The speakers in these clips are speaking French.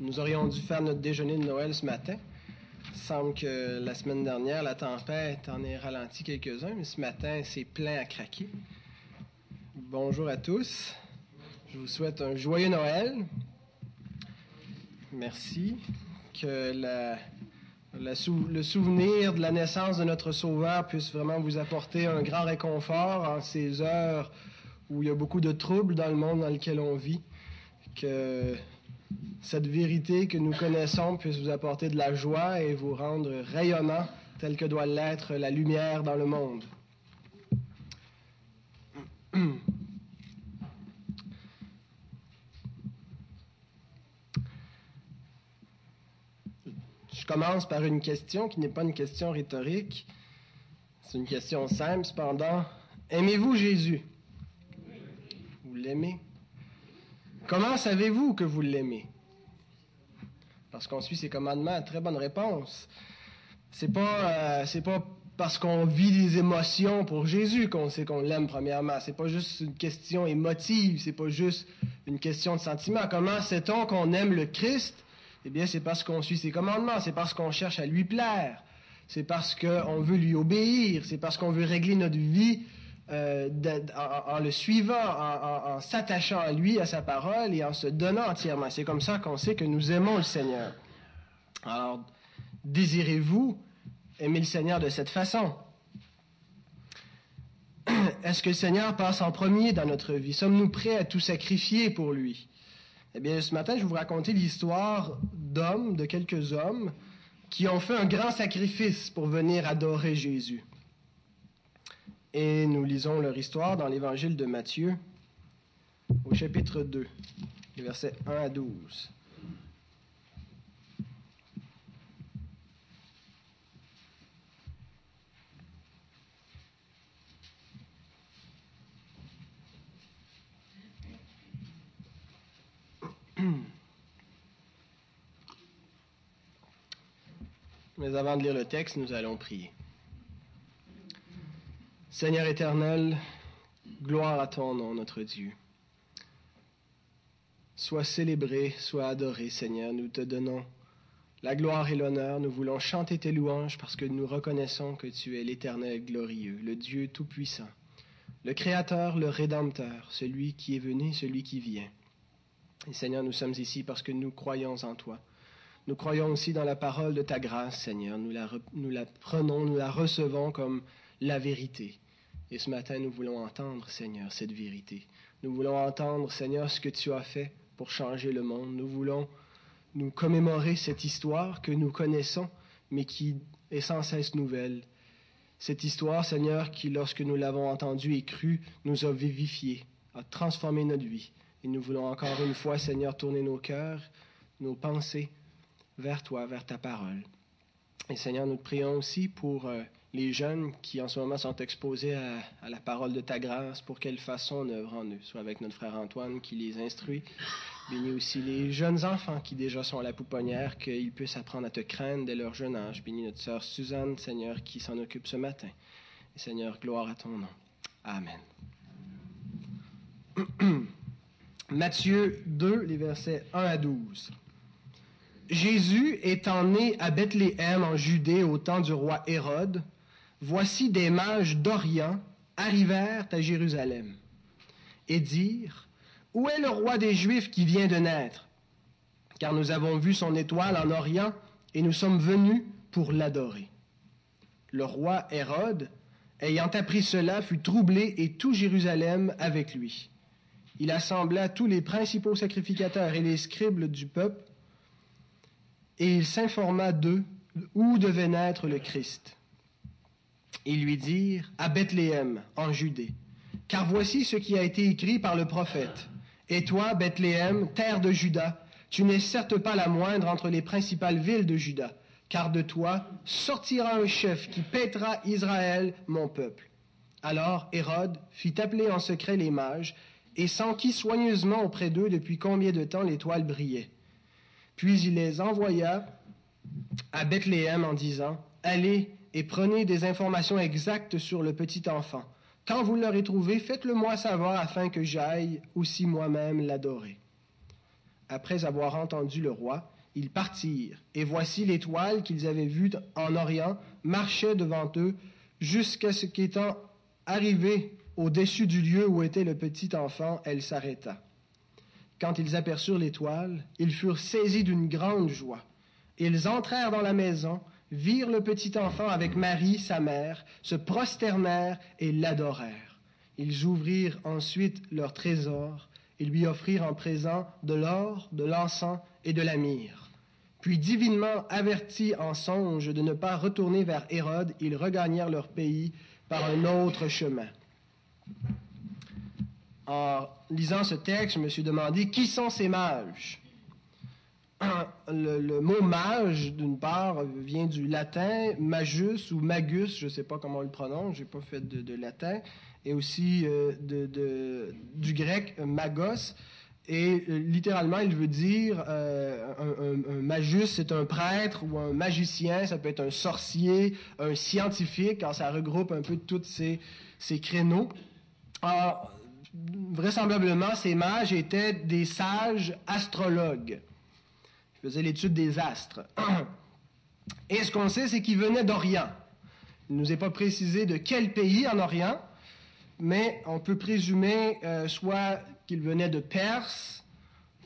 Nous aurions dû faire notre déjeuner de Noël ce matin. Il semble que la semaine dernière, la tempête en ait ralenti quelques-uns, mais ce matin, c'est plein à craquer. Bonjour à tous. Je vous souhaite un joyeux Noël. Merci. Que le souvenir de la naissance de notre Sauveur puisse vraiment vous apporter un grand réconfort en ces heures où il y a beaucoup de troubles dans le monde dans lequel on vit. Que cette vérité que nous connaissons puisse vous apporter de la joie et vous rendre rayonnant tel que doit l'être la lumière dans le monde. Je commence par une question qui n'est pas une question rhétorique. C'est une question simple, cependant. Aimez-vous Jésus? Vous l'aimez? Comment savez-vous que vous l'aimez? Parce qu'on suit ses commandements. Très bonne réponse. C'est pas, euh, pas parce qu'on vit des émotions pour Jésus qu'on sait qu'on l'aime premièrement. C'est pas juste une question émotive. C'est pas juste une question de sentiment. Comment sait-on qu'on aime le Christ? Eh bien, c'est parce qu'on suit ses commandements. C'est parce qu'on cherche à lui plaire. C'est parce qu'on veut lui obéir. C'est parce qu'on veut régler notre vie euh, en, le suivant, en, s'attachant à lui, à sa parole et en se donnant entièrement. C'est comme ça qu'on sait que nous aimons le Seigneur. Alors, désirez-vous aimer le Seigneur de cette façon? Est-ce que le Seigneur passe en premier dans notre vie? Sommes-nous prêts à tout sacrifier pour lui? Eh bien, ce matin, je vais vous raconter l'histoire d'hommes, de quelques hommes, qui ont fait un grand sacrifice pour venir adorer Jésus. Et nous lisons leur histoire dans l'évangile de Matthieu, au chapitre 2, versets 1 à 12. Mais avant de lire le texte, nous allons prier. Seigneur éternel, gloire à ton nom, notre Dieu. Sois célébré, sois adoré, Seigneur. Nous te donnons la gloire et l'honneur. Nous voulons chanter tes louanges parce que nous reconnaissons que tu es l'éternel glorieux, le Dieu tout-puissant, le Créateur, le Rédempteur, celui qui est venu, celui qui vient. Seigneur, nous sommes ici parce que nous croyons en toi. Nous croyons aussi dans la parole de ta grâce, Seigneur. Nous la, nous la prenons, nous la recevons comme la vérité. Et ce matin, nous voulons entendre, Seigneur, cette vérité. Nous voulons entendre, Seigneur, ce que tu as fait pour changer le monde. Nous voulons nous commémorer cette histoire que nous connaissons, mais qui est sans cesse nouvelle. Cette histoire, Seigneur, qui, lorsque nous l'avons entendue et crue, nous a vivifiés, a transformé notre vie. Et nous voulons encore une fois, Seigneur, tourner nos cœurs, nos pensées vers toi, vers ta parole. Et Seigneur, nous te prions aussi pour euh, les jeunes qui en ce moment sont exposés à, la parole de ta grâce pour qu'elle fasse son œuvre en eux, soit avec notre frère Antoine qui les instruit. Bénis aussi les jeunes enfants qui déjà sont à la pouponnière, qu'ils puissent apprendre à te craindre dès leur jeune âge. Bénis notre sœur Suzanne, Seigneur, qui s'en occupe ce matin. Et Seigneur, gloire à ton nom. Amen. Matthieu 2, les versets 1 à 12. Jésus étant né à Bethléem en Judée au temps du roi Hérode, Voici des mages d'Orient arrivèrent à Jérusalem et dirent, Où est le roi des Juifs qui vient de naître? Car nous avons vu son étoile en Orient et nous sommes venus pour l'adorer. Le roi Hérode, ayant appris cela, fut troublé et tout Jérusalem avec lui. Il assembla tous les principaux sacrificateurs et les scribes du peuple, et il s'informa d'eux où devait naître le Christ et lui dirent à Bethléem, en Judée, car voici ce qui a été écrit par le prophète. Et toi, Bethléem, terre de Juda, tu n'es certes pas la moindre entre les principales villes de Juda, car de toi sortira un chef qui paîtra Israël, mon peuple. Alors Hérode fit appeler en secret les mages, et sentit soigneusement auprès d'eux depuis combien de temps l'étoile brillait. Puis il les envoya à Bethléem en disant, Allez et prenez des informations exactes sur le petit enfant. Quand vous l'aurez trouvé, faites-le moi savoir afin que j'aille aussi moi-même l'adorer. après avoir entendu le roi, ils partirent, et voici l'étoile qu'ils avaient vue en Orient marchait devant eux jusqu'à ce qu'étant arrivée au-dessus du lieu où était le petit enfant, elle s'arrêta. Quand ils aperçurent l'étoile, ils furent saisis d'une grande joie. Ils entrèrent dans la maison, virent le petit enfant avec Marie, sa mère, se prosternèrent et l'adorèrent. Ils ouvrirent ensuite leur trésor et lui offrirent en présent de l'or, de l'encens et de la myrrhe. Puis, divinement avertis en songe de ne pas retourner vers Hérode, ils regagnèrent leur pays par un autre chemin. En lisant ce texte, je me suis demandé qui sont ces mages? Le, mot mage, d'une part, vient du latin magus ou magus, je ne sais pas comment on le prononce, je n'ai pas fait de, latin, et aussi euh, du grec magos. Et euh, littéralement, il veut dire euh, un, magus, c'est un prêtre ou un magicien, ça peut être un sorcier, un scientifique, quand ça regroupe un peu tous ces, ces créneaux. Alors, vraisemblablement, ces mages étaient des sages astrologues faisait l'étude des astres. Et ce qu'on sait, c'est qu'il venait d'Orient. Il ne nous est pas précisé de quel pays en Orient, mais on peut présumer euh, soit qu'il venait de Perse,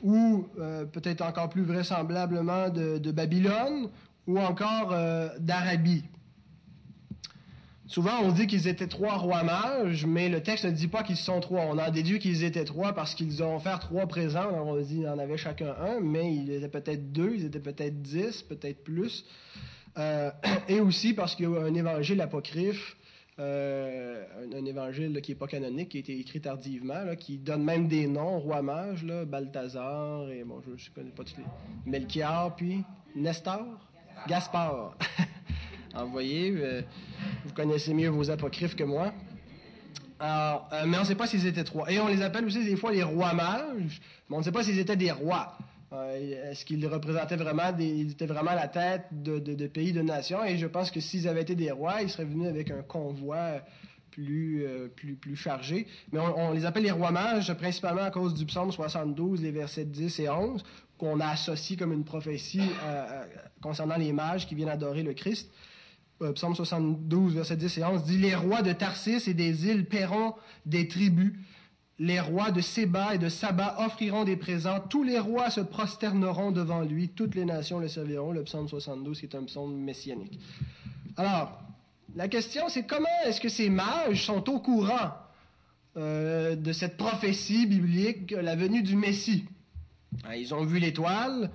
ou euh, peut-être encore plus vraisemblablement de, Babylone, ou encore euh, d'Arabie. Souvent, on dit qu'ils étaient trois rois mages, mais le texte ne dit pas qu'ils sont trois. On a déduit qu'ils étaient trois parce qu'ils ont offert trois présents. on dit qu'il en avait chacun un, mais ils étaient peut-être deux, ils étaient peut-être dix, peut-être plus. Euh, et aussi parce qu'il y a un évangile apocryphe, euh, un, évangile qui n'est pas canonique, qui a été écrit tardivement, qui donne même des noms, rois mages, là, Balthazar, et bon, je ne connais pas tous les... Melchior, puis Nestor, Gaspard. envoyé. Euh, vous connaissez mieux vos apocryphes que moi. Alors, euh, mais on ne sait pas s'ils étaient trois. Et on les appelle aussi des fois les rois mages, mais on ne sait pas s'ils étaient des rois. Euh, est-ce qu'ils représentaient vraiment des, ils étaient vraiment la tête de, pays, de nations? Et je pense que s'ils avaient été des rois, ils seraient venus avec un convoi plus, plus, chargé. Mais on, les appelle les rois mages, principalement à cause du psaume 72, les versets 10 et 11, qu'on a associé comme une prophétie concernant les mages qui viennent adorer le Christ. Euh, psaume 72, verset 10 et 11, dit Les rois de Tarsis et des îles paieront des tribus. Les rois de Séba et de Saba offriront des présents. Tous les rois se prosterneront devant lui. Toutes les nations le serviront. Le psaume 72, qui est un psaume messianique. Alors, la question, c'est comment est-ce que ces mages sont au courant euh, de cette prophétie biblique, la venue du Messie? Hein, Ils ont vu l'étoile,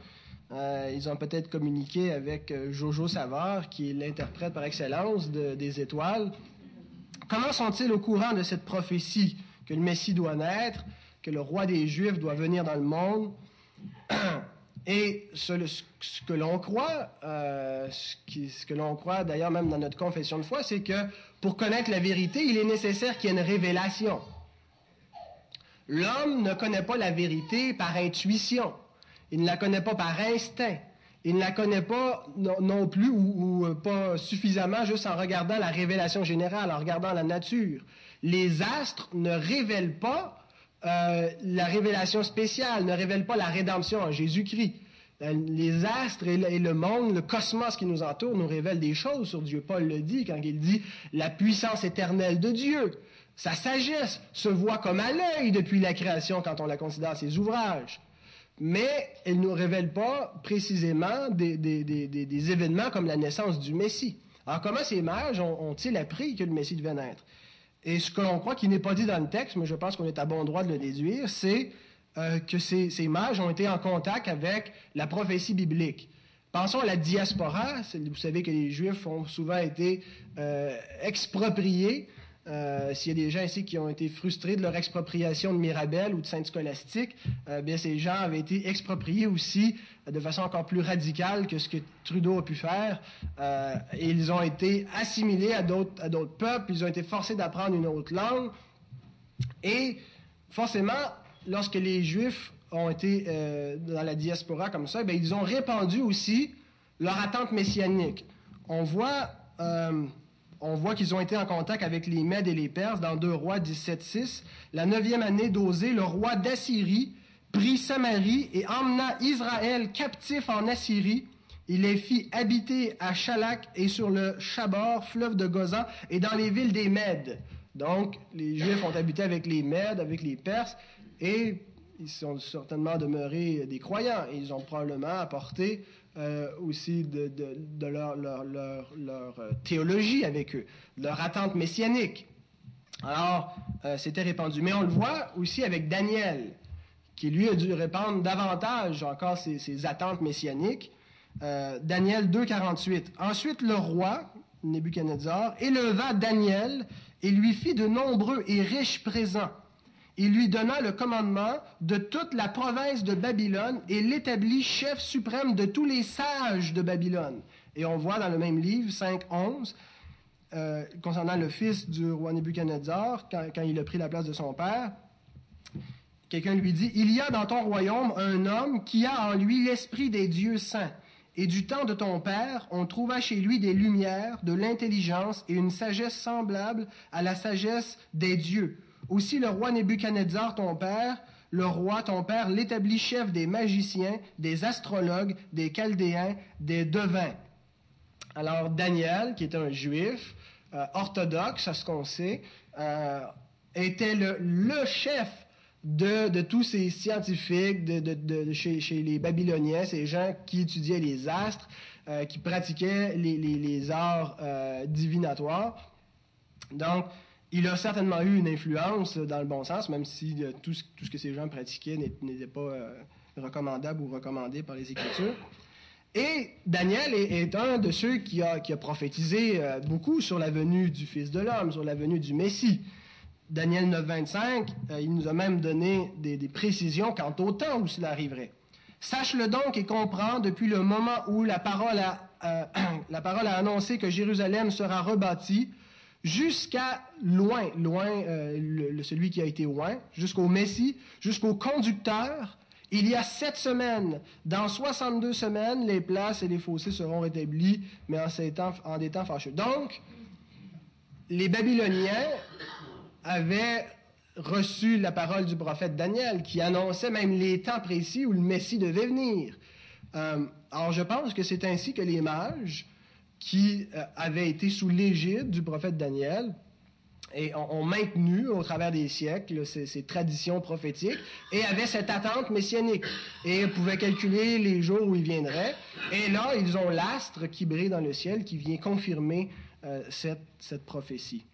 euh, ils ont peut-être communiqué avec euh, Jojo Savard, qui est l'interprète par excellence des étoiles. Comment sont-ils au courant de cette prophétie que le Messie doit naître, que le roi des Juifs doit venir dans le monde? Et ce, que l'on croit, euh, ce, que l'on croit d'ailleurs même dans notre confession de foi, c'est que pour connaître la vérité, il est nécessaire qu'il y ait une révélation. L'homme ne connaît pas la vérité par intuition. Il ne la connaît pas par instinct. Il ne la connaît pas non, plus ou, euh, pas suffisamment juste en regardant la révélation générale, en regardant la nature. Les astres ne révèlent pas euh, la révélation spéciale, ne révèlent pas la rédemption en Jésus-Christ. Euh, les astres et le, monde, le cosmos qui nous entoure, nous révèlent des choses sur Dieu. Paul le dit quand il dit la puissance éternelle de Dieu. Sa sagesse se voit comme à l'œil depuis la création quand on la considère ses ouvrages mais elle ne nous révèle pas précisément des, événements comme la naissance du Messie. Alors comment ces mages ont-ils appris que le Messie devait naître? Et ce que l'on croit qui n'est pas dit dans le texte, mais je pense qu'on est à bon droit de le déduire, c'est euh, que ces, mages ont été en contact avec la prophétie biblique. Pensons à la diaspora. Vous savez que les Juifs ont souvent été euh, expropriés euh, s'il y a des gens ici qui ont été frustrés de leur expropriation de Mirabel ou de Sainte-Scolastique, euh, bien ces gens avaient été expropriés aussi de façon encore plus radicale que ce que Trudeau a pu faire. Euh, et ils ont été assimilés à d'autres peuples, ils ont été forcés d'apprendre une autre langue. Et forcément, lorsque les Juifs ont été dans la diaspora comme ça, ils ont répandu aussi leur attente messianique. On voit on voit qu'ils ont été en contact avec les Mèdes et les Perses dans 2 rois 17.6. La neuvième année d'Osée, le roi d'Assyrie prit Samarie et emmena Israël captif en Assyrie. Il les fit habiter à Chalak et sur le Chabor, fleuve de Gozan, et dans les villes des Mèdes. Donc, les Juifs ont habité avec les Mèdes, avec les Perses, et ils sont certainement demeurés des croyants. Ils ont probablement apporté euh, aussi de, leur, euh, théologie avec eux, leur attente messianique. Alors, euh, c'était répandu. Mais on le voit aussi avec Daniel, qui lui a dû répandre davantage encore ses, attentes messianiques. Daniel 2,48. Ensuite, le roi, Nebuchadnezzar, éleva Daniel et lui fit de nombreux et riches présents il lui donna le commandement de toute la province de Babylone et l'établit chef suprême de tous les sages de Babylone. Et on voit dans le même livre, 5.11, euh, concernant le fils du roi Nebuchadnezzar, quand il a pris la place de son père, quelqu'un lui dit, Il y a dans ton royaume un homme qui a en lui l'esprit des dieux saints. Et du temps de ton père, on trouva chez lui des lumières, de l'intelligence et une sagesse semblable à la sagesse des dieux. Aussi le roi Nebuchadnezzar, ton père, le roi, ton père, l'établit chef des magiciens, des astrologues, des chaldéens, des devins. Alors Daniel, qui est un juif euh, orthodoxe, à ce qu'on sait, euh, était le, chef de, tous ces scientifiques de, chez, les Babyloniens, ces gens qui étudiaient les astres, euh, qui pratiquaient les, les arts divinatoires. Donc, il a certainement eu une influence dans le bon sens, même si euh, tout, ce, que ces gens pratiquaient n'était pas euh, recommandable ou recommandé par les Écritures. Et Daniel est, un de ceux qui a, prophétisé euh, beaucoup sur la venue du Fils de l'homme, sur la venue du Messie. Daniel 9, 25, il nous a même donné des, précisions quant au temps où cela arriverait. Sache-le donc et comprends depuis le moment où la parole a annoncé que Jérusalem sera rebâtie, jusqu'à loin, loin, euh, celui qui a été loin, jusqu'au Messie, jusqu'au conducteur. Il y a sept semaines. Dans 62 semaines, les places et les fossés seront rétablis, mais en, ces temps, en des temps fâcheux. Donc, les Babyloniens avaient reçu la parole du prophète Daniel, qui annonçait même les temps précis où le Messie devait venir. Euh, alors, je pense que c'est ainsi que les mages qui euh, avaient été sous l'égide du prophète Daniel et ont, maintenu au travers des siècles ces, traditions prophétiques et avaient cette attente messianique et pouvaient calculer les jours où il viendrait. Et là, ils ont l'astre qui brille dans le ciel qui vient confirmer euh, cette, cette prophétie.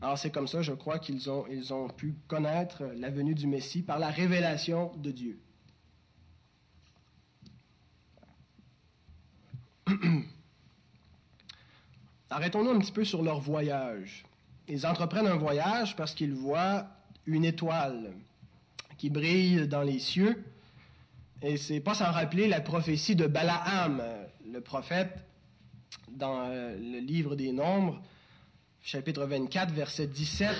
Alors c'est comme ça, je crois qu'ils ont, ils ont pu connaître la venue du Messie par la révélation de Dieu. Arrêtons-nous un petit peu sur leur voyage. Ils entreprennent un voyage parce qu'ils voient une étoile qui brille dans les cieux. Et c'est pas sans rappeler la prophétie de Balaam, le prophète, dans euh, le livre des Nombres, chapitre 24, verset 17.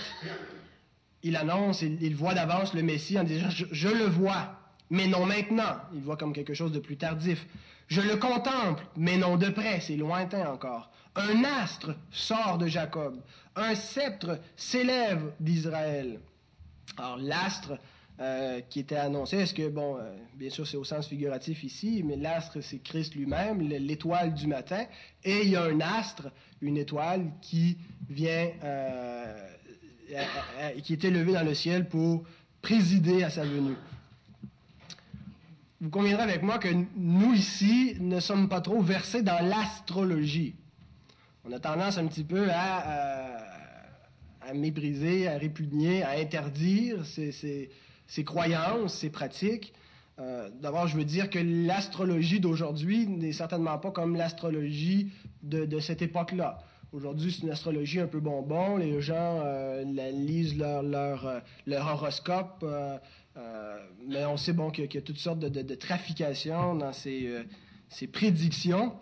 Il annonce, il, voit d'avance le Messie en disant je le vois, mais non maintenant. Il voit comme quelque chose de plus tardif. Je le contemple, mais non de près, c'est lointain encore. Un astre sort de Jacob, un sceptre s'élève d'Israël. Alors l'astre euh, qui était annoncé, est-ce que, bon, euh, bien sûr c'est au sens figuratif ici, mais l'astre c'est Christ lui-même, l'étoile du matin, et il y a un astre, une étoile qui vient, euh, qui est élevée dans le ciel pour présider à sa venue vous conviendrez avec moi que nous ici ne sommes pas trop versés dans l'astrologie. On a tendance un petit peu à, euh, à, mépriser, à répugner, à interdire ces, croyances, ces pratiques. Euh, d'abord, je veux dire que l'astrologie d'aujourd'hui n'est certainement pas comme l'astrologie de, cette époque-là. Aujourd'hui, c'est une astrologie un peu bonbon. Les gens euh, lisent leur, leur, leur horoscope mais on sait bon qu'il y, a toutes sortes de, trafications dans euh, ces, prédictions.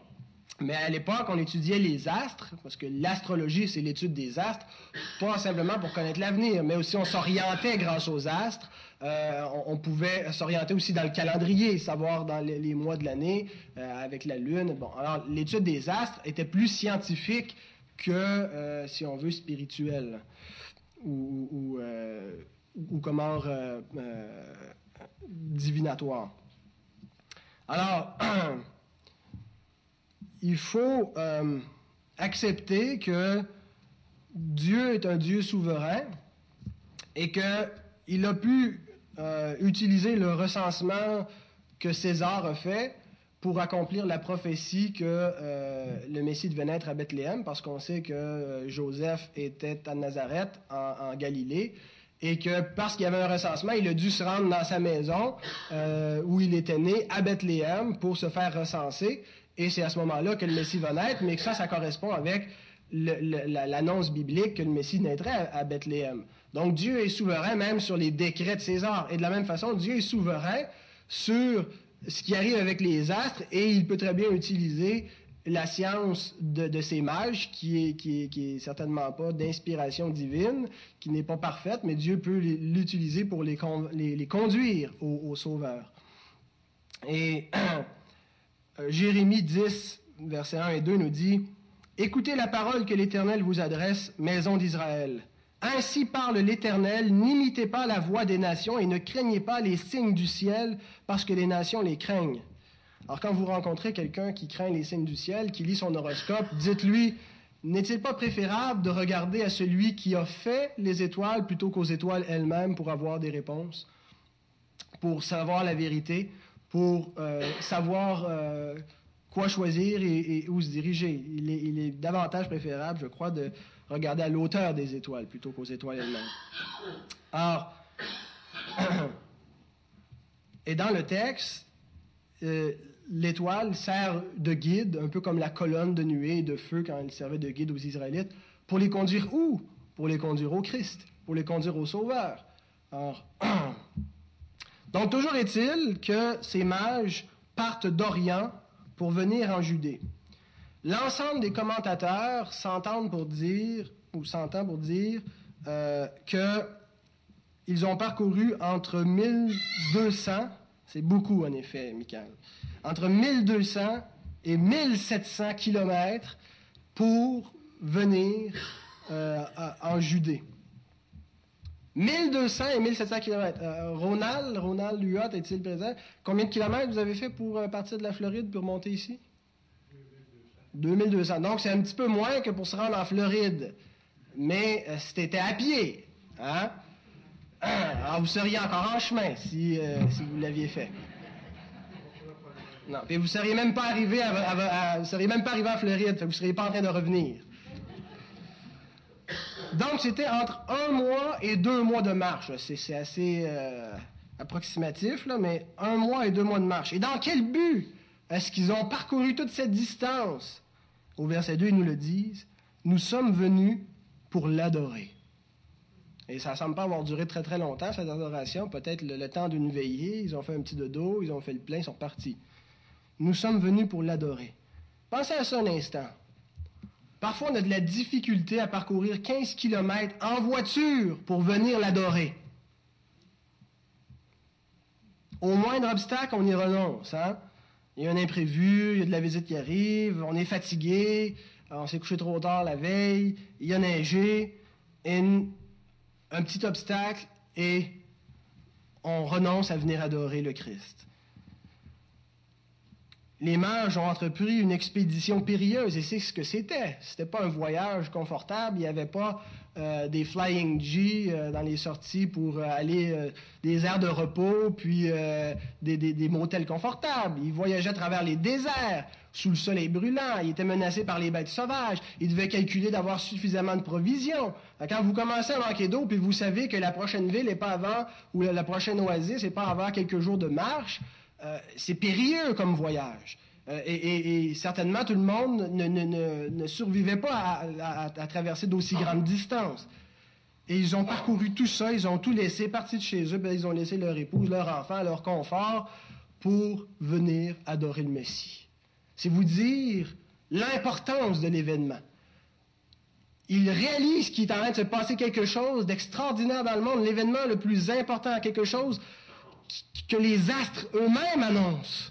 Mais à l'époque, on étudiait les astres, parce que l'astrologie, c'est l'étude des astres, pas simplement pour connaître l'avenir, mais aussi on s'orientait grâce aux astres. Euh, on, pouvait s'orienter aussi dans le calendrier, savoir dans les, mois de l'année, avec la Lune. Bon, alors l'étude des astres était plus scientifique que, si on veut, spirituelle ou comme or divinatoire. Alors, il faut accepter que Dieu est un Dieu souverain et qu'il a pu euh, utiliser le recensement que César a fait pour accomplir la prophétie que euh, le Messie devait naître à Bethléem, parce qu'on sait que euh, Joseph était à Nazareth, en, Galilée, et que parce qu'il y avait un recensement, il a dû se rendre dans sa maison où il était né, à Bethléem, pour se faire recenser. Et c'est à ce moment-là que le Messie va naître, mais que ça, ça correspond avec l'annonce biblique que le Messie naîtrait à, Bethléem. Donc Dieu est souverain même sur les décrets de César. Et de la même façon, Dieu est souverain sur ce qui arrive avec les astres et il peut très bien utiliser la science de, ces mages, qui est, certainement pas d'inspiration divine, qui n'est pas parfaite, mais Dieu peut l'utiliser pour les, les, conduire au, Sauveur. Et Jérémie 10, versets 1 et 2 nous dit, Écoutez la parole que l'Éternel vous adresse, maison d'Israël. Ainsi parle l'Éternel, n'imitez pas la voix des nations et ne craignez pas les signes du ciel, parce que les nations les craignent. Alors quand vous rencontrez quelqu'un qui craint les signes du ciel, qui lit son horoscope, dites-lui, n'est-il pas préférable de regarder à celui qui a fait les étoiles plutôt qu'aux étoiles elles-mêmes pour avoir des réponses, pour savoir la vérité, pour euh, savoir... Euh, quoi choisir et, où se diriger. Il est, davantage préférable, je crois, de regarder à l'auteur des étoiles plutôt qu'aux étoiles elles-mêmes. Alors, et dans le texte, euh, l'étoile sert de guide, un peu comme la colonne de nuée et de feu quand elle servait de guide aux Israélites, pour les conduire où? Pour les conduire au Christ, pour les conduire au Sauveur. Alors, donc, toujours est-il que ces mages partent d'Orient pour venir en Judée. L'ensemble des commentateurs s'entendent pour dire, ou s'entend pour dire, euh, qu'ils ont parcouru entre 1200, c'est beaucoup en effet, Michael, entre 1200 et 1700 kilomètres pour venir euh, en Judée. 1200 et 1700 kilomètres. Euh, Ronald, Ronald Luot est-il présent? Combien de kilomètres vous avez fait pour euh, partir de la Floride pour monter ici? 2200. Donc, c'est un petit peu moins que pour se rendre en Floride. Mais c'était à pied. Hein? Alors, vous seriez encore en chemin si vous l'aviez fait. Non, puis vous seriez même pas arrivé à, vous seriez même pas arrivé en Floride, vous seriez pas en train de revenir. Donc, c'était entre un mois et deux mois de marche. C'est assez euh, approximatif, là, mais un mois et deux mois de marche. Et dans quel but est-ce qu'ils ont parcouru toute cette distance? Au verset 2, ils nous le disent. Nous sommes venus pour l'adorer. Et ça ne semble pas avoir duré très très longtemps, cette adoration. Peut-être le, le, temps d'une veillée. Ils ont fait un petit dodo, ils ont fait le plein, ils sont partis. Nous sommes venus pour l'adorer. Pensez à ça un instant. Parfois, on a de la difficulté à parcourir 15 km en voiture pour venir l'adorer. Au moindre obstacle, on y renonce. Hein? Il y a un imprévu, il y a de la visite qui arrive, on est fatigué, on s'est couché trop tard la veille, il y a neigé, un petit obstacle et on renonce à venir adorer le Christ les mages ont entrepris une expédition périlleuse et c'est ce que c'était. C'était pas un voyage confortable. Il n'y avait pas euh, des flying G euh, dans les sorties pour euh, aller des aires de repos puis des, des, motels confortables. Ils voyageaient à travers les déserts sous le soleil brûlant. Ils étaient menacés par les bêtes sauvages. Ils devaient calculer d'avoir suffisamment de provisions. Quand vous commencez à manquer d'eau puis vous savez que la prochaine ville n'est pas avant ou la prochaine oasis n'est pas avant quelques jours de marche euh, c'est périlleux comme voyage. Euh, et, certainement, tout le monde ne, survivait pas à, traverser d'aussi grandes distances. Et ils ont parcouru tout ça, ils ont tout laissé, parti de chez eux, ben, ils ont laissé leur épouse, leur enfant, leur confort pour venir adorer le Messie. C'est vous dire l'importance de l'événement. Ils réalisent qu'il est en train de se passer quelque chose d'extraordinaire dans le monde, l'événement le plus important, quelque chose que les astres eux-mêmes annoncent.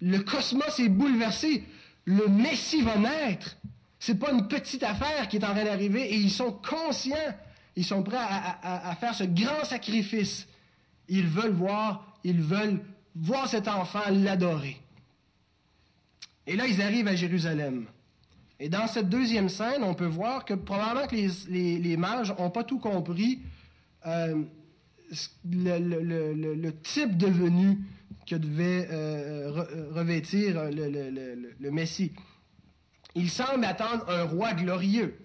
Le cosmos est bouleversé. Le Messie va naître. C'est pas une petite affaire qui est en train d'arriver et ils sont conscients Ils sont prêts à, faire ce grand sacrifice. Ils veulent voir, ils veulent voir cet enfant l'adorer. Et là, ils arrivent à Jérusalem. Et dans cette deuxième scène, on peut voir que probablement que les, mages n'ont pas tout compris euh, le, type de venue que devait euh, revêtir le, Messie. Ils semblent attendre un roi glorieux.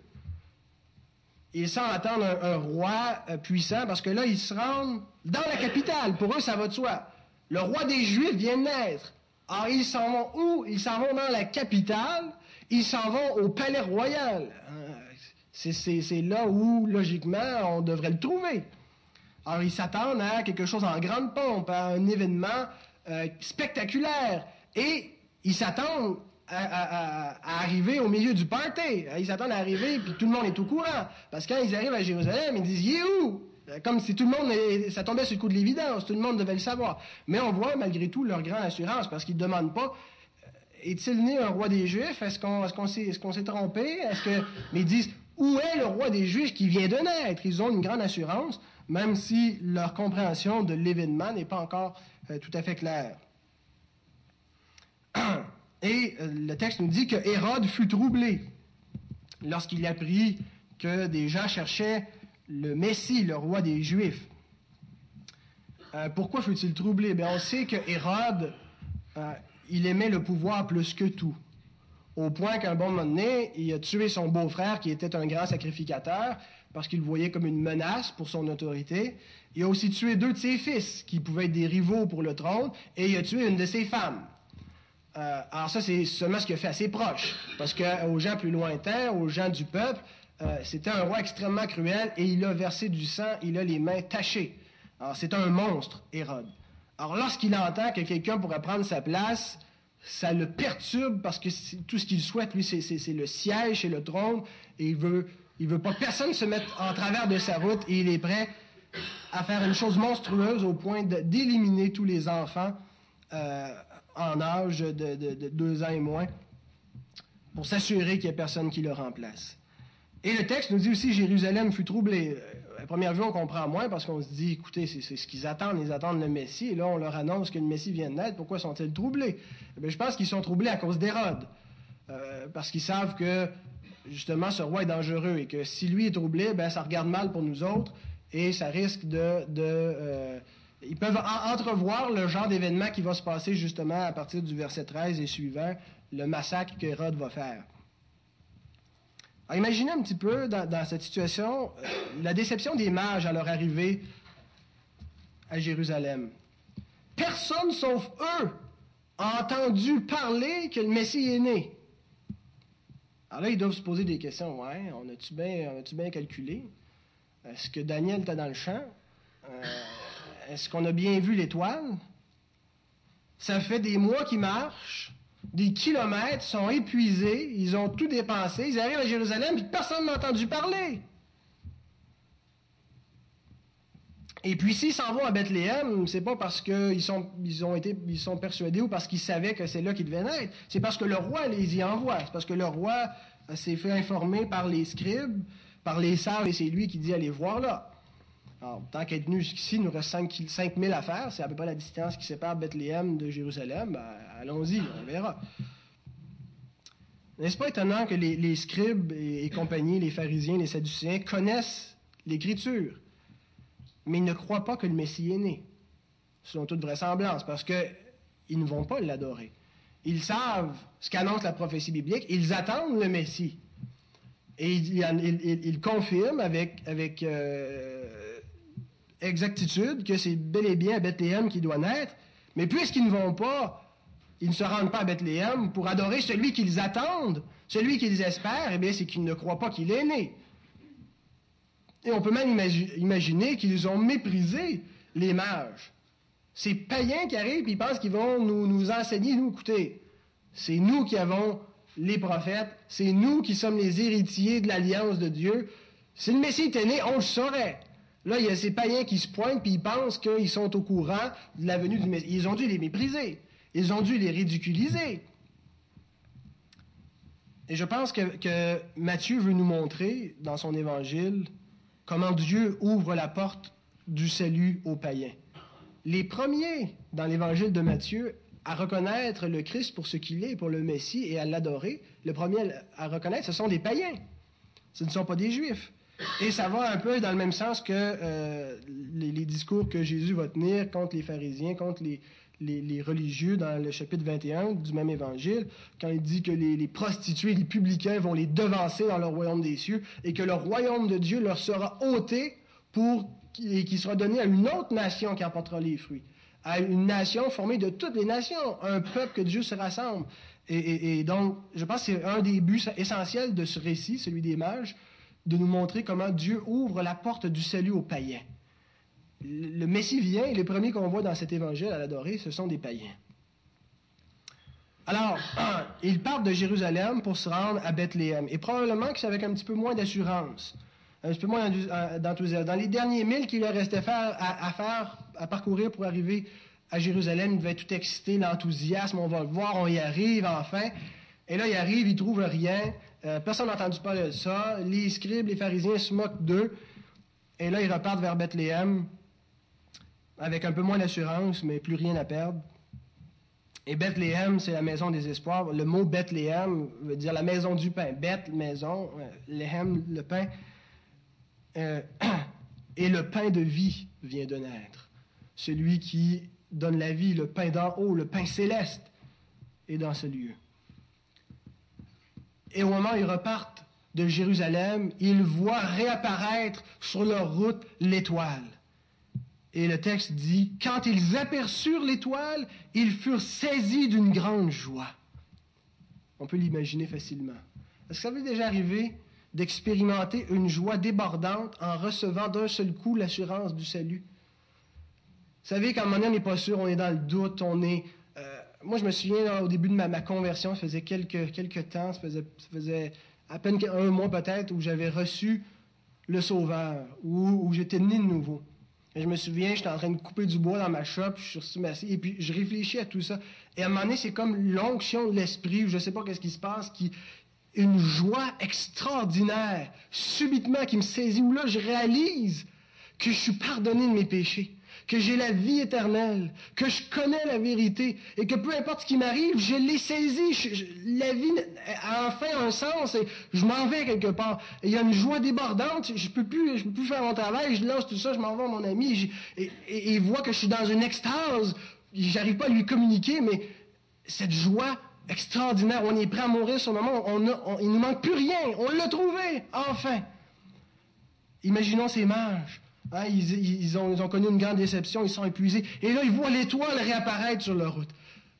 Ils semblent attendre un, roi euh, puissant parce que là, ils se rendent dans la capitale. Pour eux, ça va de soi. Le roi des Juifs vient de naître. Alors, ils s'en vont où? Ils s'en vont dans la capitale. Ils s'en vont au palais royal. Euh, c'est là où, logiquement, on devrait le trouver. Alors, ils s'attendent à quelque chose en grande pompe, à un événement euh, spectaculaire. Et ils s'attendent à, arriver au milieu du party. Ils s'attendent à arriver, puis tout le monde est au courant. Parce que quand ils arrivent à Jérusalem, ils disent, il? Comme si tout le monde, ça tombait sur le coup de l'évidence, tout le monde devait le savoir. Mais on voit malgré tout leur grande assurance, parce qu'ils ne demandent pas, euh, est-il né un roi des Juifs? Est-ce qu'on s'est trompé? Mais ils disent, où est le roi des Juifs qui vient de naître? Ils ont une grande assurance, même si leur compréhension de l'événement n'est pas encore euh, tout à fait claire. Et euh, le texte nous dit que Hérode fut troublé lorsqu'il apprit que des gens cherchaient le Messie, le roi des Juifs. Euh, pourquoi fut-il troublé? Bien, On sait que Hérode, il aimait le pouvoir plus que tout, au point qu'à un bon moment donné, il a tué son beau-frère qui était un grand sacrificateur parce qu'il le voyait comme une menace pour son autorité. Il a aussi tué deux de ses fils qui pouvaient être des rivaux pour le trône et il a tué une de ses femmes. Euh, alors ça, c'est seulement ce qu'il a fait à ses proches, parce qu'aux gens plus lointains, aux gens du peuple, euh, c'était un roi extrêmement cruel et il a versé du sang, il a les mains tachées. Alors c'est un monstre, Hérode. Alors lorsqu'il entend que quelqu'un pourrait prendre sa place, ça le perturbe parce que tout ce qu'il souhaite, lui, c'est le siège et le trône, et il veut, il veut pas que personne se mette en travers de sa route, et il est prêt à faire une chose monstrueuse au point d'éliminer tous les enfants euh, en âge de, deux ans et moins pour s'assurer qu'il n'y ait personne qui le remplace. Et le texte nous dit aussi Jérusalem fut troublée. À première vue, on comprend moins parce qu'on se dit, écoutez, c'est ce qu'ils attendent, ils attendent le Messie, et là, on leur annonce que le Messie vient de naître, pourquoi sont-ils troublés? Eh je pense qu'ils sont troublés à cause d'Hérode, euh, parce qu'ils savent que, justement, ce roi est dangereux, et que si lui est troublé, ben, ça regarde mal pour nous autres, et ça risque de... Euh, ils peuvent entrevoir le genre d'événement qui va se passer justement à partir du verset 13 et suivant, le massacre qu'Hérode va faire. Alors, imaginez un petit peu dans, cette situation euh, la déception des mages à leur arrivée à Jérusalem. Personne sauf eux a entendu parler que le Messie est né. Alors là, ils doivent se poser des questions. Ouais, on a-tu bien bien calculé? Est-ce que Daniel était dans le champ? Euh, est-ce qu'on a bien vu l'étoile? Ça fait des mois qu'ils marchent, des kilomètres, sont épuisés, ils ont tout dépensé, ils arrivent à Jérusalem, et personne n'a entendu parler. Et puis s'ils s'en vont à Bethléem, c'est pas parce qu'ils sont, ils ont été, ils sont persuadés ou parce qu'ils savaient que c'est là qu'ils devaient naître. C'est parce que le roi les y envoie. C'est parce que le roi s'est fait informer par les scribes, par les sages, et c'est lui qui dit allez voir là. Alors, tant qu'être venu jusqu'ici, il nous reste 5, 000 à faire. C'est à peu près la distance qui sépare Bethléem de Jérusalem. Ben, allons-y, on verra. N'est-ce pas étonnant que les, scribes et, compagnie, les pharisiens, les sadducéens, connaissent l'Écriture, mais ils ne croient pas que le Messie est né, selon toute vraisemblance, parce qu'ils ne vont pas l'adorer. Ils savent ce qu'annonce la prophétie biblique, ils attendent le Messie. Et ils, confirment avec, euh, exactitude que c'est bel et bien à Bethléem qui doit naître, mais puisqu'ils ne vont pas, ils ne se rendent pas à Bethléem pour adorer celui qu'ils attendent, celui qu'ils espèrent, eh bien, c'est qu'ils ne croient pas qu'il est né. Et on peut même imaginer qu'ils ont méprisé les mages. Ces païens qui arrivent et ils pensent qu'ils vont nous, nous enseigner, nous, écoutez, c'est nous qui avons les prophètes, c'est nous qui sommes les héritiers de l'alliance de Dieu. Si le Messie était né, on le saurait. Là, il y a ces païens qui se pointent, puis ils pensent qu'ils sont au courant de la venue du Messie. Ils ont dû les mépriser. Ils ont dû les ridiculiser. Et je pense que, Matthieu veut nous montrer, dans son évangile, comment Dieu ouvre la porte du salut aux païens. Les premiers dans l'évangile de Matthieu à reconnaître le Christ pour ce qu'il est, pour le Messie, et à l'adorer, le premier à reconnaître, ce sont des païens. Ce ne sont pas des juifs. Et ça va un peu dans le même sens que euh, les, discours que Jésus va tenir contre les pharisiens, contre les, les, religieux dans le chapitre 21 du même évangile, quand il dit que les, prostituées, les publicains vont les devancer dans le royaume des cieux et que le royaume de Dieu leur sera ôté pour, et qui sera donné à une autre nation qui apportera les fruits à une nation formée de toutes les nations, un peuple que Dieu se rassemble. Et, donc, je pense que c'est un des buts essentiels de ce récit, celui des mages, de nous montrer comment Dieu ouvre la porte du salut aux païens. Le Messie vient et les premiers qu'on voit dans cet évangile à l'adorer, ce sont des païens. Alors, ils partent de Jérusalem pour se rendre à Bethléem. Et probablement que c'est avec un petit peu moins d'assurance, un petit peu moins d'enthousiasme. Dans les derniers milles qu'il leur restait à faire à parcourir pour arriver à Jérusalem. Il devait être tout excité, l'enthousiasme, on va le voir, on y arrive enfin. Et là, il arrive, il trouve rien. Euh, personne n'a entendu parler de ça. Les scribes, les pharisiens se moquent d'eux. Et là, ils repartent vers Bethléem avec un peu moins d'assurance, mais plus rien à perdre. Et Bethléem, c'est la maison des espoirs. Le mot Bethléem veut dire la maison du pain. Beth, maison, euh, le pain. Euh, et le pain de vie vient de naître celui qui donne la vie, le pain d'en haut, le pain céleste, est dans ce lieu. Et au moment où ils repartent de Jérusalem, ils voient réapparaître sur leur route l'étoile. Et le texte dit, quand ils aperçurent l'étoile, ils furent saisis d'une grande joie. On peut l'imaginer facilement. Est-ce que ça vous déjà arrivé d'expérimenter une joie débordante en recevant d'un seul coup l'assurance du salut? Vous savez, quand un on n'est pas sûr, on est dans le doute, on est... Euh, moi, je me souviens, au début de ma, conversion, ça faisait quelques, quelques temps, ça faisait, ça faisait à peine un mois peut-être, où j'avais reçu le Sauveur, où j'étais né de nouveau. Je me souviens, j'étais en train de couper du bois dans ma shop, je suis sur et puis je réfléchis à tout ça. Et à un moment donné, c'est comme l'onction de l'esprit, je ne sais pas qu'est-ce qui se passe, qui, une joie extraordinaire, subitement, qui me saisit, où là, je réalise que je suis pardonné de mes péchés que j'ai la vie éternelle, que je connais la vérité et que peu importe ce qui m'arrive, je l'ai saisi. la vie a enfin un sens et je m'en vais quelque part. il y a une joie débordante. Je peux plus, je peux plus faire mon travail. Je lance tout ça, je m'en vais à mon ami et, il voit que je suis dans une extase. J'arrive pas à lui communiquer, mais cette joie extraordinaire, on est prêt à mourir sur le moment. On il ne nous manque plus rien. On l'a trouvé, enfin. Imaginons ces mages Hein, ils, ont, connu une grande déception, ils sont épuisés. Et là, ils voient l'étoile réapparaître sur leur route.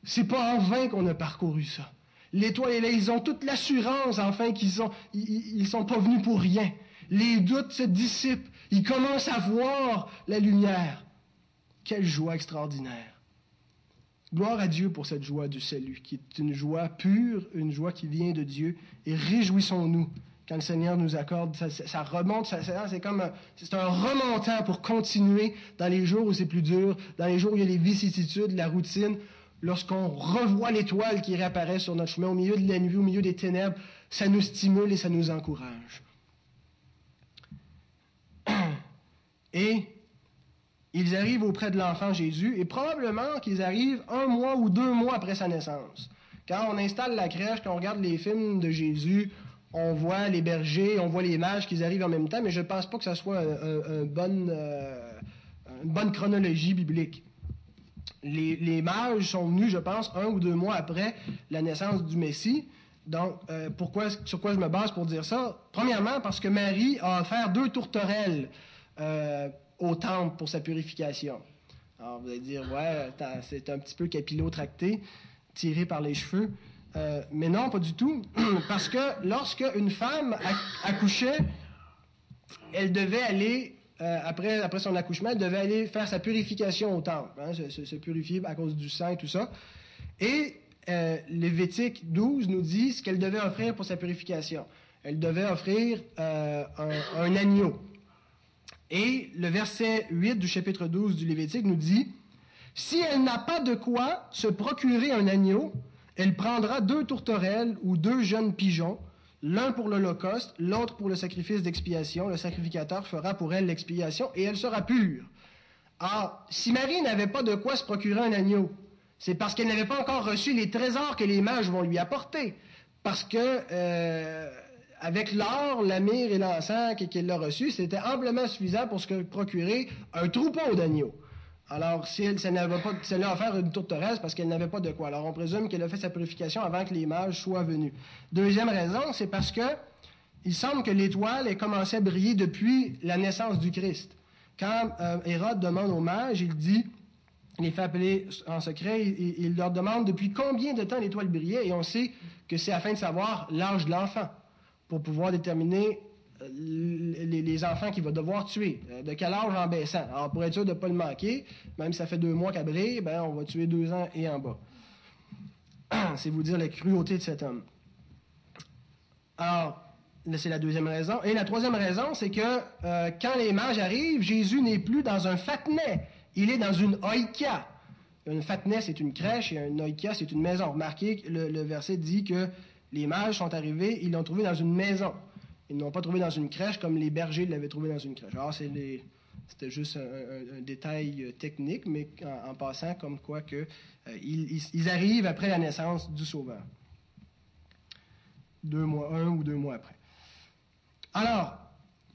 C'est pas en vain qu'on a parcouru ça. L'étoile est là, ils ont toute l'assurance, enfin, qu'ils sont, ils, sont pas venus pour rien. Les doutes se dissipent. Ils commencent à voir la lumière. Quelle joie extraordinaire. Gloire à Dieu pour cette joie du salut, qui est une joie pure, une joie qui vient de Dieu. Et réjouissons-nous quand le Seigneur nous accorde, ça, remonte, c'est comme c'est un remontant pour continuer dans les jours où c'est plus dur, dans les jours où il y a les vicissitudes, la routine. Lorsqu'on revoit l'étoile qui réapparaît sur notre chemin au milieu de la nuit, au milieu des ténèbres, ça nous stimule et ça nous encourage. Et ils arrivent auprès de l'enfant Jésus, et probablement qu'ils arrivent un mois ou deux mois après sa naissance. Quand on installe la crèche, quand on regarde les films de Jésus, on voit les bergers, on voit les mages qui arrivent en même temps, mais je ne pense pas que ce soit euh, une bonne chronologie biblique. Les, mages sont venus, je pense, un ou deux mois après la naissance du Messie. Donc, euh, sur quoi je me base pour dire ça? Premièrement, parce que Marie a offert deux tourterelles euh, au temple pour sa purification. Alors, vous allez dire, ouais, c'est un petit peu capillotracté, tiré par les cheveux. Euh, mais non, pas du tout. Parce que lorsque une femme accouchait, elle devait aller, euh, après, après son accouchement, elle devait aller faire sa purification au temple, hein, se, purifier à cause du sang et tout ça. Et euh, Lévitique 12 nous dit ce qu'elle devait offrir pour sa purification. Elle devait offrir un, un agneau. Et le verset 8 du chapitre 12 du Lévitique nous dit, si elle n'a pas de quoi se procurer un agneau, elle prendra deux tourterelles ou deux jeunes pigeons l'un pour l'Holocauste, l'autre pour le sacrifice d'expiation. Le sacrificateur fera pour elle l'expiation et elle sera pure. Or, si Marie n'avait pas de quoi se procurer un agneau, c'est parce qu'elle n'avait pas encore reçu les trésors que les mages vont lui apporter. Parce que, euh, avec l'or, la myrrhe et l'encens qu'elle a reçu, c'était amplement suffisant pour se procurer un troupeau d'agneaux. Alors, si elle, n'avait pas, si elle a offert une tourterelle, parce qu'elle n'avait pas de quoi. Alors, on présume qu'elle a fait sa purification avant que les mages soient venus. Deuxième raison, c'est parce que il semble que l'étoile ait commencé à briller depuis la naissance du Christ. Quand euh, Hérode demande aux mages, il dit, il les fait appeler en secret, il leur demande depuis combien de temps l'étoile brillait, et on sait que c'est afin de savoir l'âge de l'enfant, pour pouvoir déterminer les, enfants qu'il va devoir tuer. Euh, de quel âge en baissant? Alors, pour être sûr de ne pas le manquer, même si ça fait deux mois brille, ben, on va tuer deux ans et en bas. C'est vous dire la cruauté de cet homme. Alors, c'est la deuxième raison. Et la troisième raison, c'est que euh, quand les mages arrivent, Jésus n'est plus dans un fatnet. Il est dans une oïkia. Une fatnet, c'est une crèche, et un oïkia, c'est une maison. Remarquez que le verset dit que les mages sont arrivés, ils l'ont trouvé dans une maison. Ils ne l'ont pas trouvé dans une crèche comme les bergers l'avaient trouvé dans une crèche. Alors, c'était juste un, détail euh, technique, mais en, passant, comme quoi que euh, arrivent après la naissance du Sauveur. Deux mois, un ou deux mois après. Alors,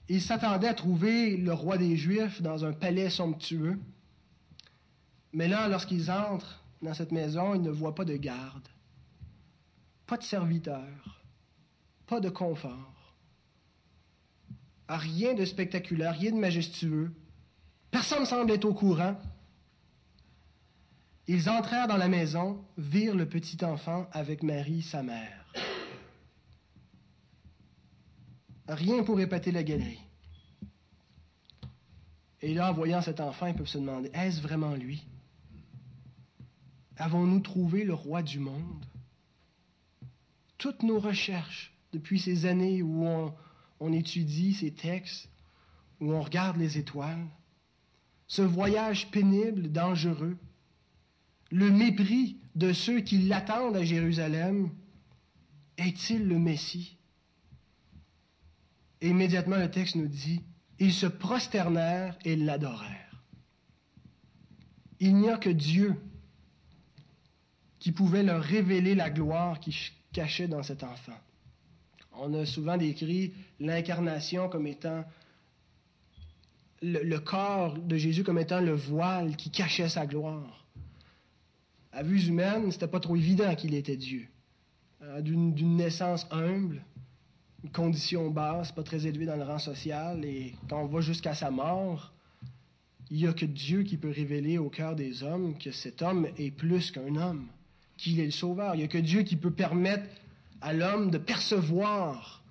ils s'attendaient à trouver le roi des Juifs dans un palais somptueux. Mais là, lorsqu'ils entrent dans cette maison, ils ne voient pas de garde, pas de serviteurs, pas de confort rien de spectaculaire, rien de majestueux. Personne ne semble être au courant. Ils entrèrent dans la maison, virent le petit enfant avec Marie, sa mère. Rien pour épater la galerie. Et là, en voyant cet enfant, ils peuvent se demander, est-ce vraiment lui? Avons-nous trouvé le roi du monde? Toutes nos recherches depuis ces années où on, on étudie ces textes, où on regarde les étoiles, ce voyage pénible, dangereux, le mépris de ceux qui l'attendent à Jérusalem, est-il le Messie? Et Immédiatement, le texte nous dit, ils se prosternèrent et l'adorèrent. Il n'y a que Dieu qui pouvait leur révéler la gloire qui cachait dans cet enfant. On a souvent décrit l'incarnation comme étant le, corps de Jésus comme étant le voile qui cachait sa gloire. À vue humaine, c'était pas trop évident qu'il était Dieu. Euh, d'une naissance humble, une condition basse, pas très élevée dans le rang social, et quand on va jusqu'à sa mort, il n'y a que Dieu qui peut révéler au cœur des hommes que cet homme est plus qu'un homme, qu'il est le sauveur. Il n'y a que Dieu qui peut permettre à l'homme de percevoir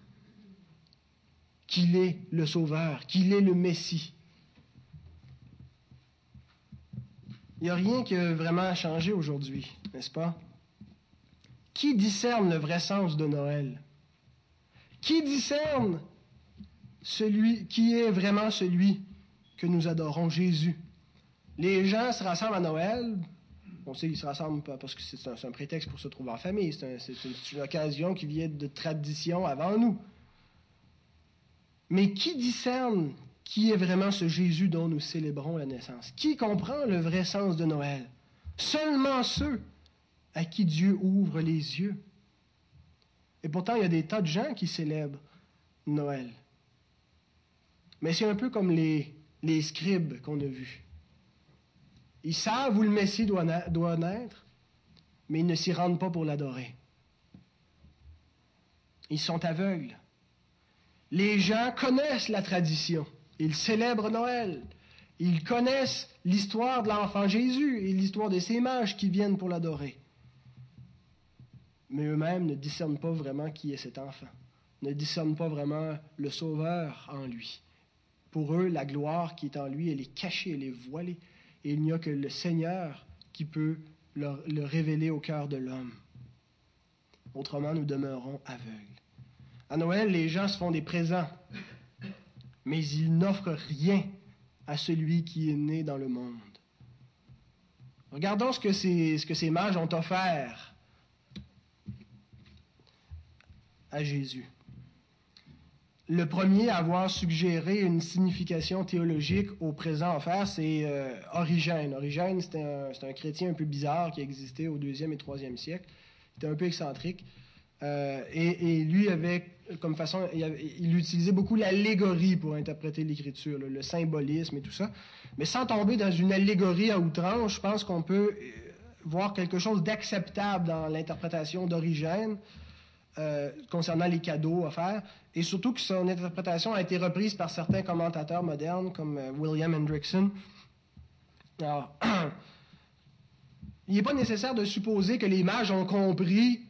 qu'il est le Sauveur, qu'il est le Messie. Il n'y a rien qui a vraiment changé aujourd'hui, n'est-ce pas? Qui discerne le vrai sens de Noël? Qui discerne celui qui est vraiment celui que nous adorons, Jésus? Les gens se rassemblent à Noël on sait qu'ils se rassemblent parce que c'est un, prétexte pour se trouver en famille. C'est une, occasion qui vient de tradition avant nous. Mais qui discerne qui est vraiment ce Jésus dont nous célébrons la naissance? Qui comprend le vrai sens de Noël? Seulement ceux à qui Dieu ouvre les yeux. Et pourtant, il y a des tas de gens qui célèbrent Noël. Mais c'est un peu comme les, les scribes qu'on a vus. Ils savent où le Messie doit, naître, mais ils ne s'y rendent pas pour l'adorer. Ils sont aveugles. Les gens connaissent la tradition. Ils célèbrent Noël. Ils connaissent l'histoire de l'enfant Jésus et l'histoire de ces mages qui viennent pour l'adorer. Mais eux-mêmes ne discernent pas vraiment qui est cet enfant, ne discernent pas vraiment le Sauveur en lui. Pour eux, la gloire qui est en lui, elle est cachée, elle est voilée et il n'y a que le Seigneur qui peut le, révéler au cœur de l'homme. Autrement, nous demeurons aveugles. À Noël, les gens se font des présents, mais ils n'offrent rien à celui qui est né dans le monde. Regardons ce que ces, ce que ces mages ont offert à Jésus. Le premier à avoir suggéré une signification théologique au présent offert, c'est euh, Origène. Origène, c'était un, chrétien un peu bizarre qui existait au deuxième et troisième siècle. Il était un peu excentrique. Euh, et, lui avait comme façon, il, utilisait beaucoup l'allégorie pour interpréter l'écriture, le, symbolisme et tout ça. Mais sans tomber dans une allégorie à outrance, je pense qu'on peut euh, voir quelque chose d'acceptable dans l'interprétation d'Origène euh, concernant les cadeaux offerts, et surtout que son interprétation a été reprise par certains commentateurs modernes comme William Hendrickson. Alors, il n'est pas nécessaire de supposer que les mages ont compris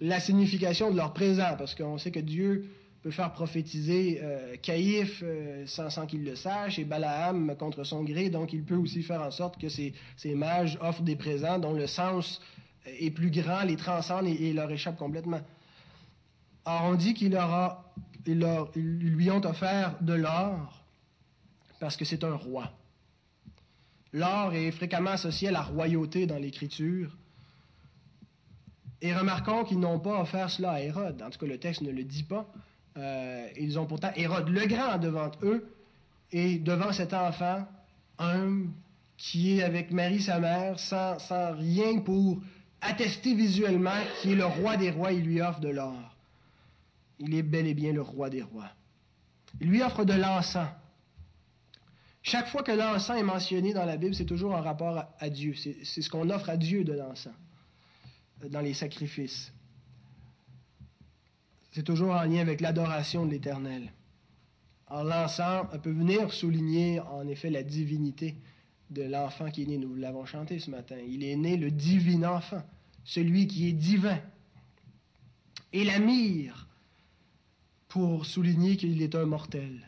la signification de leur présent, parce qu'on sait que Dieu peut faire prophétiser euh, Caïphe euh, sans, qu'il le sache et Balaam contre son gré, donc il peut aussi faire en sorte que ces, mages offrent des présents dont le sens est plus grand, les transcende et, leur échappe complètement. Or, on dit qu'il lui ont offert de l'or parce que c'est un roi. L'or est fréquemment associé à la royauté dans l'Écriture. Et remarquons qu'ils n'ont pas offert cela à Hérode. En tout cas, le texte ne le dit pas. Euh, ils ont pourtant Hérode le Grand devant eux et devant cet enfant, un qui est avec Marie, sa mère, sans, sans rien pour attester visuellement qu'il est le roi des rois, il lui offre de l'or. Il est bel et bien le roi des rois. Il lui offre de l'encens. Chaque fois que l'encens est mentionné dans la Bible, c'est toujours en rapport à Dieu. C'est ce qu'on offre à Dieu de l'encens dans les sacrifices. C'est toujours en lien avec l'adoration de l'Éternel. Alors l'encens peut venir souligner en effet la divinité de l'enfant qui est né. Nous l'avons chanté ce matin. Il est né le divin enfant, celui qui est divin. Et la pour souligner qu'il est un mortel.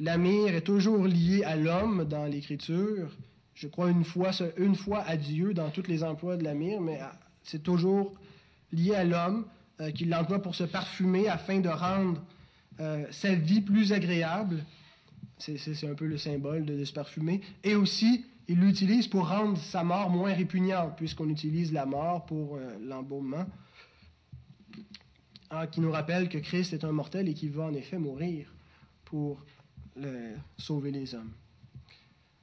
La myrrhe est toujours liée à l'homme dans l'Écriture je crois, une fois, une fois à Dieu dans tous les emplois de la mire, mais c'est toujours lié à l'homme euh, qui l'emploie pour se parfumer afin de rendre euh, sa vie plus agréable. C'est un peu le symbole de, se parfumer. Et aussi, il l'utilise pour rendre sa mort moins répugnante, puisqu'on utilise la mort pour euh, l'embaumement, ah, qui nous rappelle que Christ est un mortel et qu'il va en effet mourir pour sauver les hommes.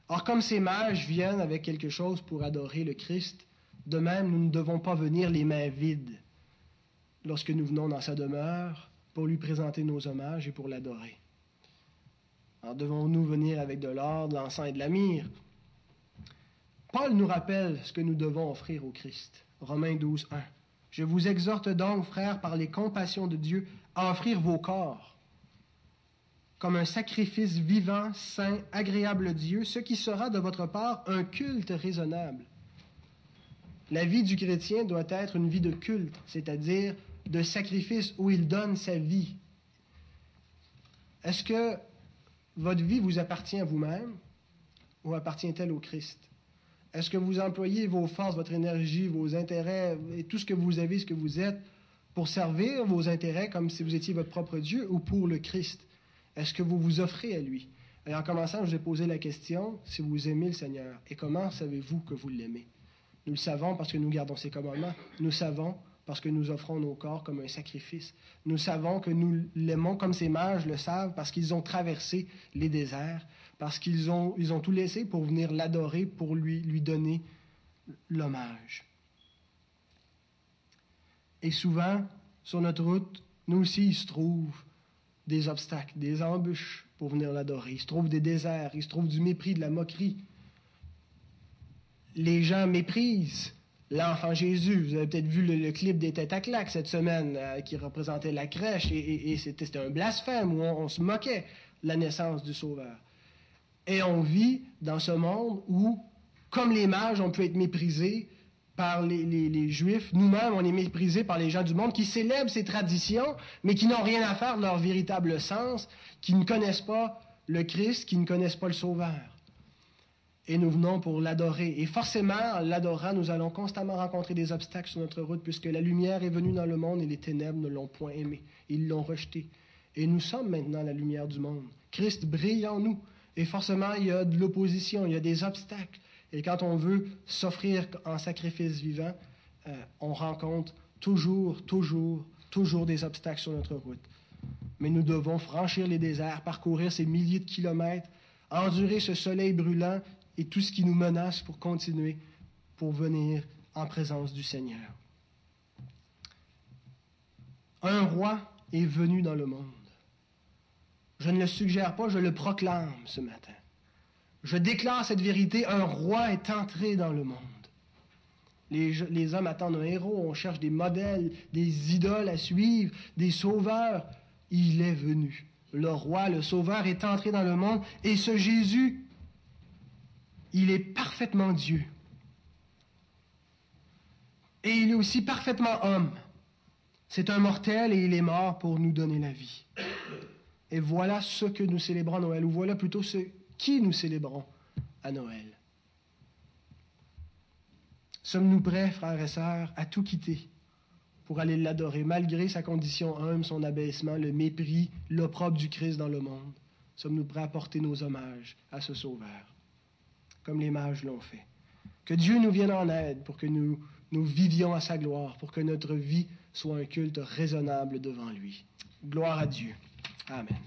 Or, comme ces mages viennent avec quelque chose pour adorer le Christ, de même, nous ne devons pas venir les mains vides lorsque nous venons dans sa demeure pour lui présenter nos hommages et pour l'adorer. Alors, devons-nous venir avec de l'or, de l'encens et de la myrrhe? Paul nous rappelle ce que nous devons offrir au Christ. Romains 12, 1. Je vous exhorte donc, frères, par les compassions de Dieu, à offrir vos corps comme un sacrifice vivant, saint, agréable à Dieu, ce qui sera de votre part un culte raisonnable. La vie du chrétien doit être une vie de culte, c'est-à-dire de sacrifice où il donne sa vie. Est-ce que votre vie vous appartient à vous-même ou appartient-elle au Christ? Est-ce que vous employez vos forces, votre énergie, vos intérêts et tout ce que vous avez, ce que vous êtes, pour servir vos intérêts comme si vous étiez votre propre Dieu ou pour le Christ? Est-ce que vous vous offrez à lui? Et en commençant, je vous ai posé la question si vous aimez le Seigneur. Et comment savez-vous que vous l'aimez? Nous le savons parce que nous gardons ses commandements. Nous savons parce que nous offrons nos corps comme un sacrifice. Nous savons que nous l'aimons comme ces mages le savent parce qu'ils ont traversé les déserts, parce qu'ils ont, tout laissé pour venir l'adorer, pour lui, lui donner l'hommage. Et souvent, sur notre route, nous aussi, il se trouve des obstacles, des embûches pour venir l'adorer. Il se trouve des déserts, il se trouve du mépris, de la moquerie. Les gens méprisent l'enfant Jésus. Vous avez peut-être vu le, clip des têtes à claques cette semaine euh, qui représentait la crèche et, c'était un blasphème où on, se moquait de la naissance du Sauveur. Et on vit dans ce monde où, comme les mages, on peut être méprisé, par les, Juifs. Nous-mêmes, on est méprisés par les gens du monde qui célèbrent ces traditions, mais qui n'ont rien à faire de leur véritable sens, qui ne connaissent pas le Christ, qui ne connaissent pas le Sauveur. Et nous venons pour l'adorer. Et forcément, en l'adorant, nous allons constamment rencontrer des obstacles sur notre route, puisque la lumière est venue dans le monde et les ténèbres ne l'ont point aimé. Ils l'ont rejeté. Et nous sommes maintenant la lumière du monde. Christ brille en nous. Et forcément, il y a de l'opposition, il y a des obstacles. Et quand on veut s'offrir en sacrifice vivant, euh, on rencontre toujours, toujours, toujours des obstacles sur notre route. Mais nous devons franchir les déserts, parcourir ces milliers de kilomètres, endurer ce soleil brûlant et tout ce qui nous menace pour continuer, pour venir en présence du Seigneur. Un roi est venu dans le monde. Je ne le suggère pas, je le proclame ce matin. Je déclare cette vérité, un roi est entré dans le monde. Les, hommes attendent un héros, on cherche des modèles, des idoles à suivre, des sauveurs. Il est venu. Le roi, le sauveur est entré dans le monde et ce Jésus, il est parfaitement Dieu. Et il est aussi parfaitement homme. C'est un mortel et il est mort pour nous donner la vie. Et voilà ce que nous célébrons à Noël, ou voilà plutôt ce qui nous célébrons à Noël. Sommes-nous prêts, frères et sœurs, à tout quitter pour aller l'adorer, malgré sa condition humble, son abaissement, le mépris, l'opprobre du Christ dans le monde? Sommes-nous prêts à porter nos hommages à ce Sauveur, comme les mages l'ont fait? Que Dieu nous vienne en aide pour que nous, nous vivions à sa gloire, pour que notre vie soit un culte raisonnable devant lui. Gloire à Dieu. Amen.